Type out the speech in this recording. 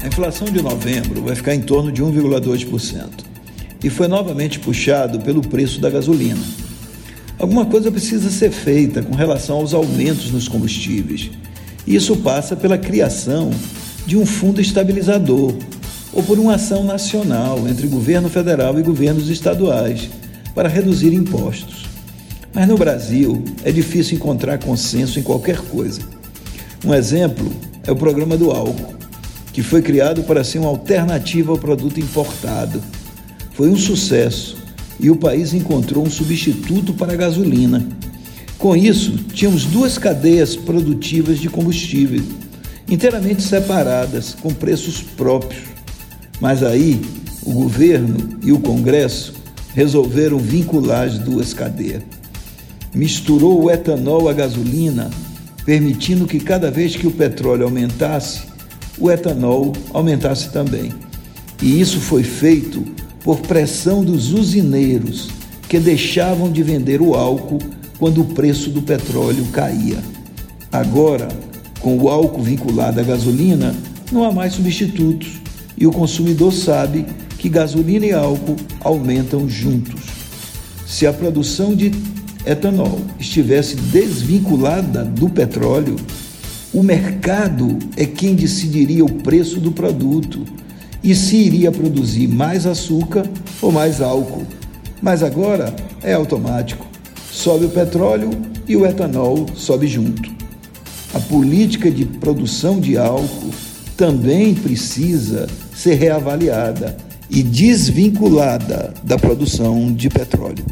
A inflação de novembro vai ficar em torno de 1,2% e foi novamente puxado pelo preço da gasolina. Alguma coisa precisa ser feita com relação aos aumentos nos combustíveis. Isso passa pela criação de um fundo estabilizador ou por uma ação nacional entre governo federal e governos estaduais para reduzir impostos. Mas no Brasil é difícil encontrar consenso em qualquer coisa. Um exemplo é o programa do álcool que foi criado para ser uma alternativa ao produto importado. Foi um sucesso e o país encontrou um substituto para a gasolina. Com isso, tínhamos duas cadeias produtivas de combustível, inteiramente separadas, com preços próprios. Mas aí, o governo e o Congresso resolveram vincular as duas cadeias. Misturou o etanol à gasolina, permitindo que cada vez que o petróleo aumentasse, o etanol aumentasse também. E isso foi feito por pressão dos usineiros, que deixavam de vender o álcool quando o preço do petróleo caía. Agora, com o álcool vinculado à gasolina, não há mais substitutos e o consumidor sabe que gasolina e álcool aumentam juntos. Se a produção de etanol estivesse desvinculada do petróleo, o mercado é quem decidiria o preço do produto e se iria produzir mais açúcar ou mais álcool. Mas agora é automático. Sobe o petróleo e o etanol sobe junto. A política de produção de álcool também precisa ser reavaliada e desvinculada da produção de petróleo.